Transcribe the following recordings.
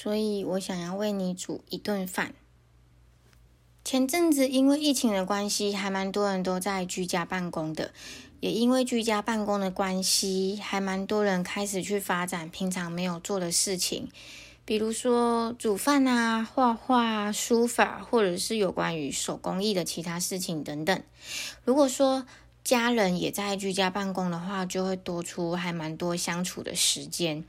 所以我想要为你煮一顿饭。前阵子因为疫情的关系，还蛮多人都在居家办公的。也因为居家办公的关系，还蛮多人开始去发展平常没有做的事情，比如说煮饭啊、画画、书法，或者是有关于手工艺的其他事情等等。如果说家人也在居家办公的话，就会多出还蛮多相处的时间。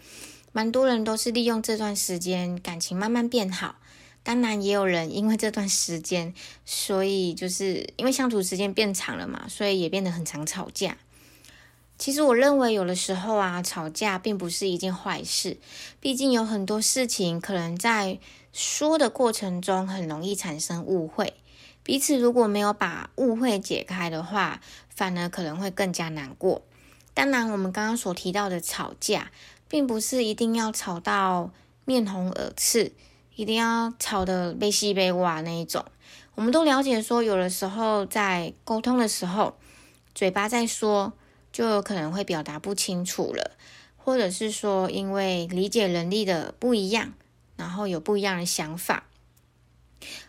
蛮多人都是利用这段时间，感情慢慢变好。当然，也有人因为这段时间，所以就是因为相处时间变长了嘛，所以也变得很常吵架。其实我认为，有的时候啊，吵架并不是一件坏事。毕竟有很多事情可能在说的过程中很容易产生误会，彼此如果没有把误会解开的话，反而可能会更加难过。当然，我们刚刚所提到的吵架。并不是一定要吵到面红耳赤，一定要吵得悲西悲哇那一种。我们都了解说，有的时候在沟通的时候，嘴巴在说，就有可能会表达不清楚了，或者是说因为理解能力的不一样，然后有不一样的想法，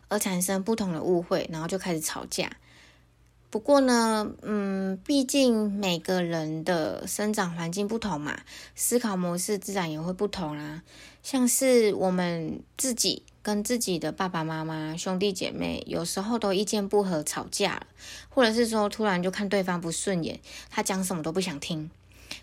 而产生不同的误会，然后就开始吵架。不过呢，嗯，毕竟每个人的生长环境不同嘛，思考模式自然也会不同啦。像是我们自己跟自己的爸爸妈妈、兄弟姐妹，有时候都意见不合，吵架了，或者是说突然就看对方不顺眼，他讲什么都不想听。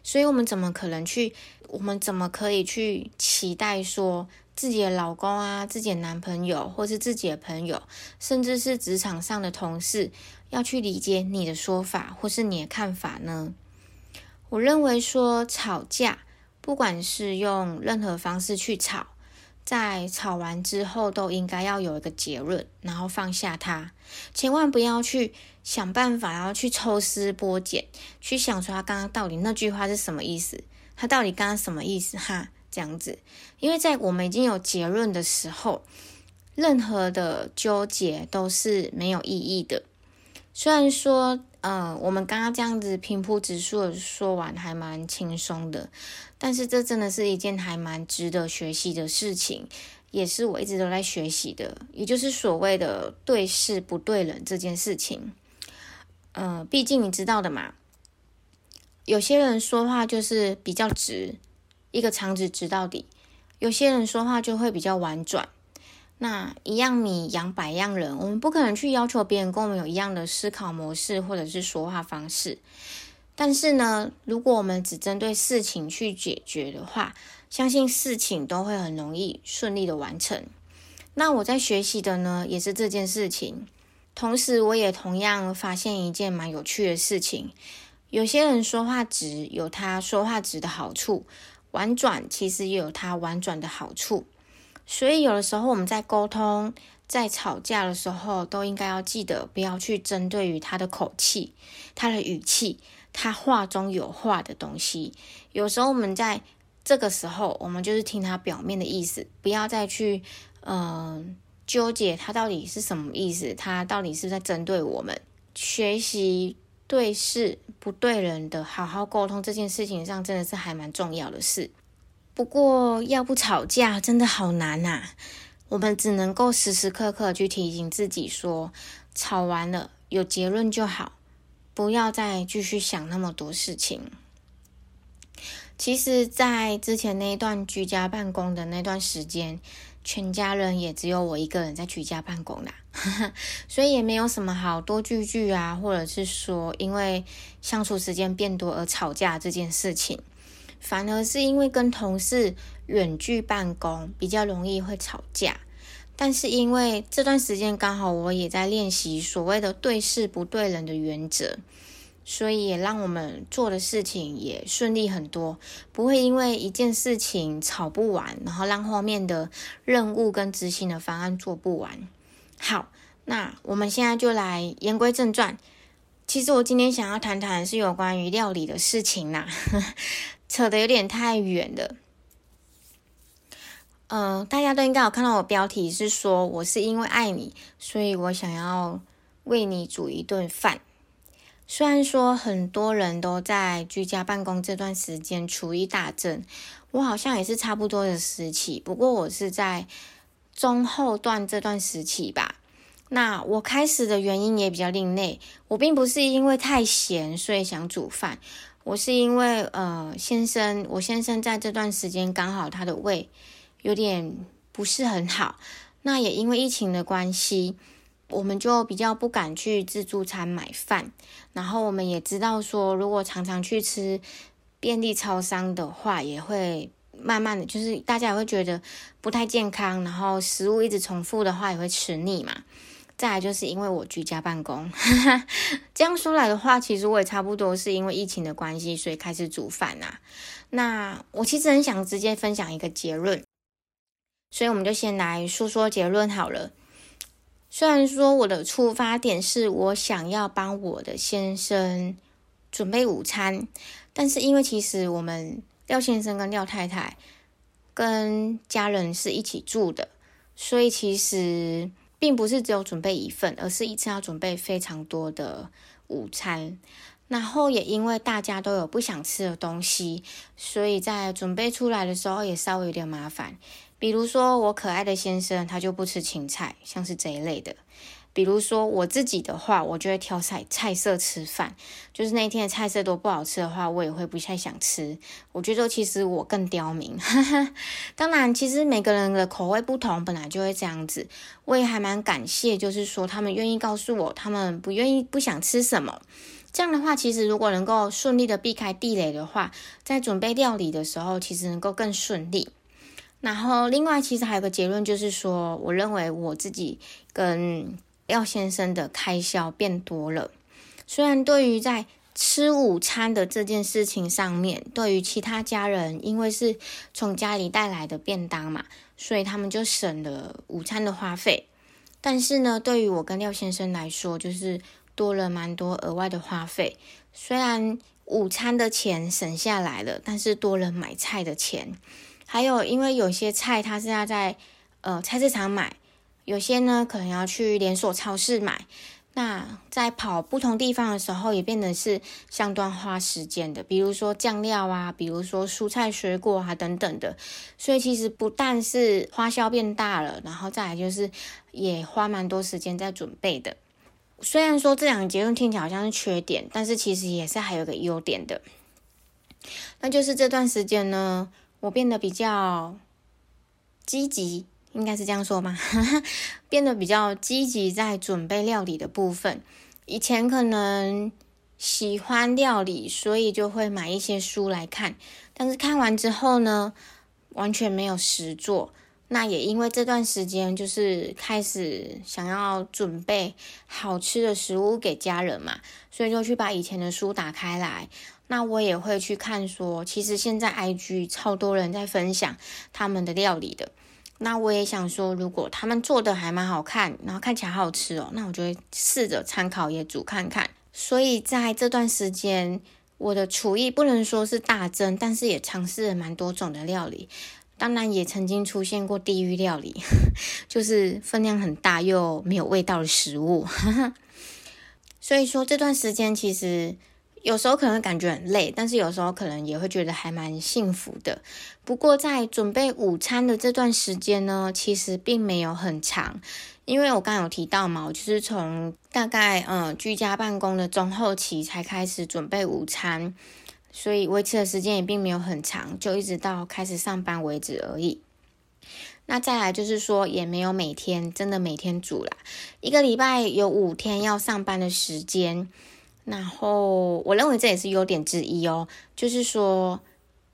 所以，我们怎么可能去？我们怎么可以去期待说自己的老公啊、自己的男朋友，或是自己的朋友，甚至是职场上的同事？要去理解你的说法或是你的看法呢？我认为说吵架，不管是用任何方式去吵，在吵完之后都应该要有一个结论，然后放下它，千万不要去想办法，然后去抽丝剥茧，去想说他刚刚到底那句话是什么意思，他到底刚刚什么意思哈？这样子，因为在我们已经有结论的时候，任何的纠结都是没有意义的。虽然说，呃，我们刚刚这样子平铺直述的说完还蛮轻松的，但是这真的是一件还蛮值得学习的事情，也是我一直都在学习的，也就是所谓的对事不对人这件事情。嗯，毕竟你知道的嘛，有些人说话就是比较直，一个肠子直到底；有些人说话就会比较婉转。那一样米养百样人，我们不可能去要求别人跟我们有一样的思考模式或者是说话方式。但是呢，如果我们只针对事情去解决的话，相信事情都会很容易顺利的完成。那我在学习的呢，也是这件事情。同时，我也同样发现一件蛮有趣的事情：有些人说话直，有他说话直的好处；婉转，其实也有它婉转的好处。所以，有的时候我们在沟通、在吵架的时候，都应该要记得不要去针对于他的口气、他的语气、他话中有话的东西。有时候我们在这个时候，我们就是听他表面的意思，不要再去嗯纠结他到底是什么意思，他到底是在针对我们。学习对事不对人的好好沟通这件事情上，真的是还蛮重要的事。不过，要不吵架真的好难呐。我们只能够时时刻刻去提醒自己说，吵完了有结论就好，不要再继续想那么多事情。其实，在之前那一段居家办公的那段时间，全家人也只有我一个人在居家办公啦，所以也没有什么好多聚聚啊，或者是说因为相处时间变多而吵架这件事情。反而是因为跟同事远距办公比较容易会吵架，但是因为这段时间刚好我也在练习所谓的对事不对人的原则，所以也让我们做的事情也顺利很多，不会因为一件事情吵不完，然后让后面的任务跟执行的方案做不完。好，那我们现在就来言归正传。其实我今天想要谈谈是有关于料理的事情啦，扯得有点太远了。嗯，大家都应该有看到我标题是说，我是因为爱你，所以我想要为你煮一顿饭。虽然说很多人都在居家办公这段时间厨艺大振，我好像也是差不多的时期，不过我是在中后段这段时期吧。那我开始的原因也比较另类，我并不是因为太闲所以想煮饭，我是因为呃先生，我先生在这段时间刚好他的胃有点不是很好，那也因为疫情的关系，我们就比较不敢去自助餐买饭，然后我们也知道说，如果常常去吃便利超商的话，也会慢慢的就是大家也会觉得不太健康，然后食物一直重复的话也会吃腻嘛。再来就是因为我居家办公，这样说来的话，其实我也差不多是因为疫情的关系，所以开始煮饭呐。那我其实很想直接分享一个结论，所以我们就先来说说结论好了。虽然说我的出发点是我想要帮我的先生准备午餐，但是因为其实我们廖先生跟廖太太跟家人是一起住的，所以其实。并不是只有准备一份，而是一次要准备非常多的午餐。然后也因为大家都有不想吃的东西，所以在准备出来的时候也稍微有点麻烦。比如说我可爱的先生，他就不吃芹菜，像是这一类的。比如说我自己的话，我就会挑菜菜色吃饭，就是那一天的菜色都不好吃的话，我也会不太想吃。我觉得其实我更刁民，当然其实每个人的口味不同，本来就会这样子。我也还蛮感谢，就是说他们愿意告诉我他们不愿意、不想吃什么。这样的话，其实如果能够顺利的避开地雷的话，在准备料理的时候，其实能够更顺利。然后另外，其实还有个结论，就是说，我认为我自己跟廖先生的开销变多了，虽然对于在吃午餐的这件事情上面，对于其他家人，因为是从家里带来的便当嘛，所以他们就省了午餐的花费。但是呢，对于我跟廖先生来说，就是多了蛮多额外的花费。虽然午餐的钱省下来了，但是多了买菜的钱，还有因为有些菜它是要在呃菜市场买。有些呢，可能要去连锁超市买。那在跑不同地方的时候，也变得是相当花时间的。比如说酱料啊，比如说蔬菜水果啊等等的。所以其实不但是花销变大了，然后再来就是也花蛮多时间在准备的。虽然说这两个结论听起来好像是缺点，但是其实也是还有个优点的。那就是这段时间呢，我变得比较积极。应该是这样说吗？变得比较积极在准备料理的部分。以前可能喜欢料理，所以就会买一些书来看。但是看完之后呢，完全没有实做。那也因为这段时间就是开始想要准备好吃的食物给家人嘛，所以就去把以前的书打开来。那我也会去看，说其实现在 IG 超多人在分享他们的料理的。那我也想说，如果他们做的还蛮好看，然后看起来好吃哦，那我就会试着参考也煮看看。所以在这段时间，我的厨艺不能说是大增，但是也尝试了蛮多种的料理。当然也曾经出现过地狱料理，就是分量很大又没有味道的食物。所以说这段时间其实。有时候可能感觉很累，但是有时候可能也会觉得还蛮幸福的。不过在准备午餐的这段时间呢，其实并没有很长，因为我刚有提到嘛，我就是从大概嗯居家办公的中后期才开始准备午餐，所以维持的时间也并没有很长，就一直到开始上班为止而已。那再来就是说，也没有每天真的每天煮啦，一个礼拜有五天要上班的时间。然后，我认为这也是优点之一哦，就是说，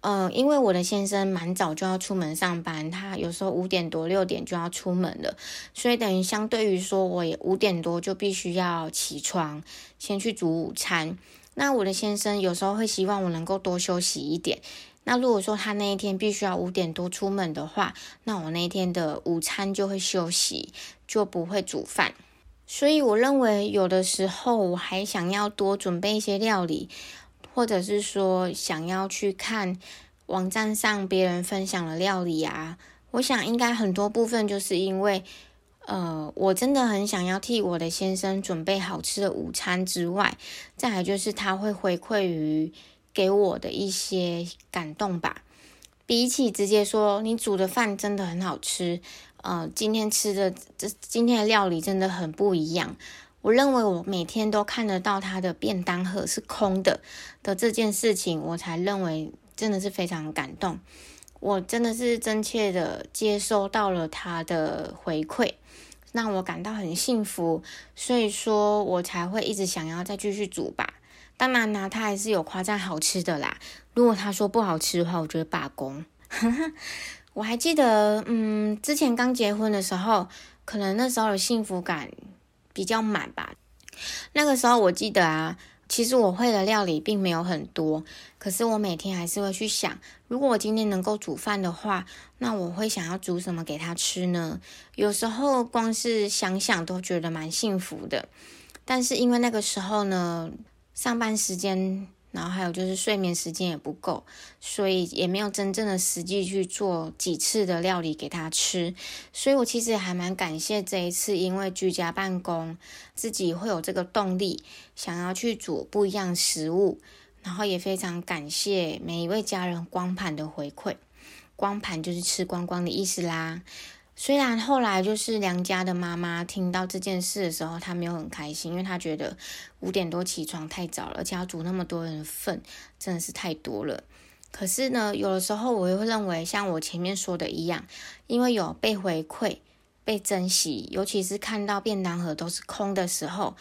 嗯，因为我的先生蛮早就要出门上班，他有时候五点多六点就要出门了，所以等于相对于说，我也五点多就必须要起床，先去煮午餐。那我的先生有时候会希望我能够多休息一点。那如果说他那一天必须要五点多出门的话，那我那一天的午餐就会休息，就不会煮饭。所以我认为有的时候我还想要多准备一些料理。或者是说想要去看网站上别人分享的料理啊，我想应该很多部分就是因为，呃，我真的很想要替我的先生准备好吃的午餐之外，再来就是他会回馈于给我的一些感动吧。比起直接说你煮的饭真的很好吃，呃，今天吃的这今天的料理真的很不一样。我认为我每天都看得到他的便当盒是空的的这件事情，我才认为真的是非常感动。我真的是真切的接收到了他的回馈，让我感到很幸福，所以说我才会一直想要再继续煮吧。当然呢，他还是有夸赞好吃的啦。如果他说不好吃的话，我觉得罢工。我还记得，嗯，之前刚结婚的时候，可能那时候的幸福感。比较满吧。那个时候我记得啊，其实我会的料理并没有很多，可是我每天还是会去想，如果我今天能够煮饭的话，那我会想要煮什么给他吃呢？有时候光是想想都觉得蛮幸福的。但是因为那个时候呢，上班时间。然后还有就是睡眠时间也不够，所以也没有真正的实际去做几次的料理给他吃。所以我其实还蛮感谢这一次，因为居家办公，自己会有这个动力，想要去煮不一样食物。然后也非常感谢每一位家人光盘的回馈，光盘就是吃光光的意思啦。虽然后来就是梁家的妈妈听到这件事的时候，她没有很开心，因为她觉得五点多起床太早了，而且要煮那么多人的份，真的是太多了。可是呢，有的时候我也会认为，像我前面说的一样，因为有被回馈、被珍惜，尤其是看到便当盒都是空的时候，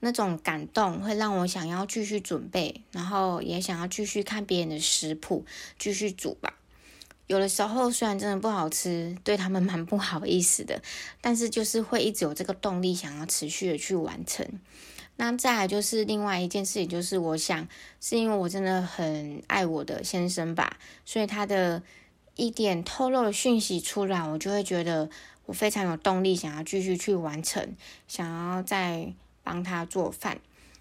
那种感动会让我想要继续准备，然后也想要继续看别人的食谱，继续煮吧。有的时候虽然真的不好吃，对他们蛮不好意思的，但是就是会一直有这个动力，想要持续的去完成。那再来就是另外一件事情，就是我想是因为我真的很爱我的先生吧，所以他的一点透露的讯息出来，我就会觉得我非常有动力，想要继续去完成，想要再帮他做饭。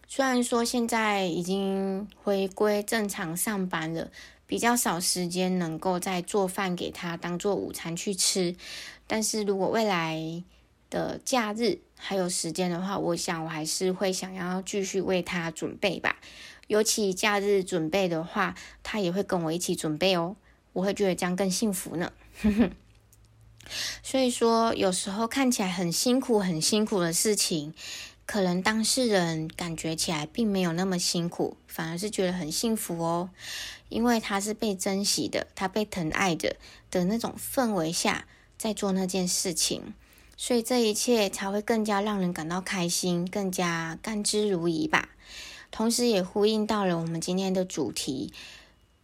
虽然说现在已经回归正常上班了。比较少时间能够再做饭给他当做午餐去吃，但是如果未来的假日还有时间的话，我想我还是会想要继续为他准备吧。尤其假日准备的话，他也会跟我一起准备哦，我会觉得这样更幸福呢。所以说，有时候看起来很辛苦、很辛苦的事情。可能当事人感觉起来并没有那么辛苦，反而是觉得很幸福哦，因为他是被珍惜的，他被疼爱着的那种氛围下在做那件事情，所以这一切才会更加让人感到开心，更加甘之如饴吧。同时也呼应到了我们今天的主题，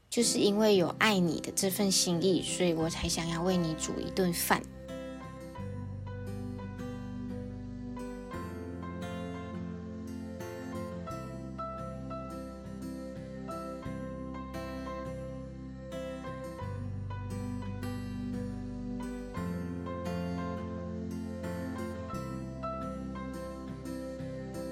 就是因为有爱你的这份心意，所以我才想要为你煮一顿饭。